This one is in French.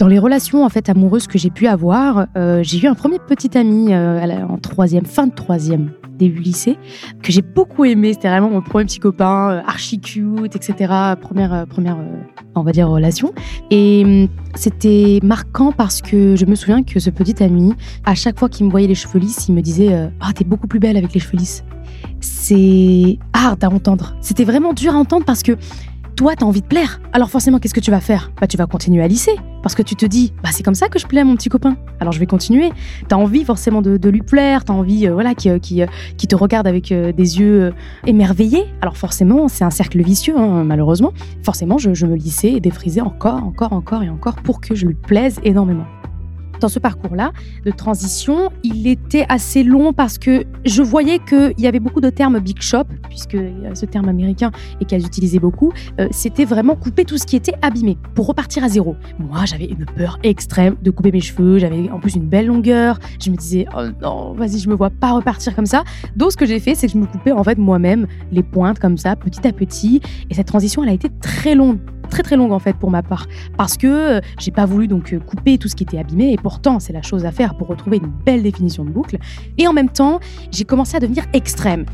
Dans les relations en fait amoureuses que j'ai pu avoir, euh, j'ai eu un premier petit ami euh, en troisième, fin de troisième, début lycée, que j'ai beaucoup aimé. C'était vraiment mon premier petit copain, euh, archi cute, etc. Première, première, on va dire relation. Et hum, c'était marquant parce que je me souviens que ce petit ami, à chaque fois qu'il me voyait les cheveux lisses, il me disait Ah, t'es beaucoup plus belle avec les cheveux lisses. C'est hard à entendre. C'était vraiment dur à entendre parce que toi, tu as envie de plaire. Alors forcément, qu'est-ce que tu vas faire? Bah, tu vas continuer à lisser. Parce que tu te dis, bah, c'est comme ça que je plais à mon petit copain. Alors je vais continuer. Tu as envie forcément de, lui plaire. Tu as envie euh, voilà, qui, qui, qui, te regarde avec euh, des yeux euh, émerveillés. Alors forcément, c'est un cercle vicieux, hein, malheureusement. Forcément, je, je me lissais et défrisais encore, encore, encore et encore pour que je lui plaise énormément dans ce parcours-là de transition, il était assez long parce que je voyais qu'il y avait beaucoup de termes big shop, puisque ce terme américain et qu'elles utilisaient beaucoup, euh, c'était vraiment couper tout ce qui était abîmé pour repartir à zéro. Moi, j'avais une peur extrême de couper mes cheveux, j'avais en plus une belle longueur, je me disais, oh non, vas-y, je me vois pas repartir comme ça. Donc, ce que j'ai fait, c'est que je me coupais en fait moi-même les pointes comme ça, petit à petit, et cette transition, elle a été très longue très très longue en fait pour ma part. Parce que euh, j'ai pas voulu donc euh, couper tout ce qui était abîmé et pourtant c'est la chose à faire pour retrouver une belle définition de boucle. Et en même temps j'ai commencé à devenir extrême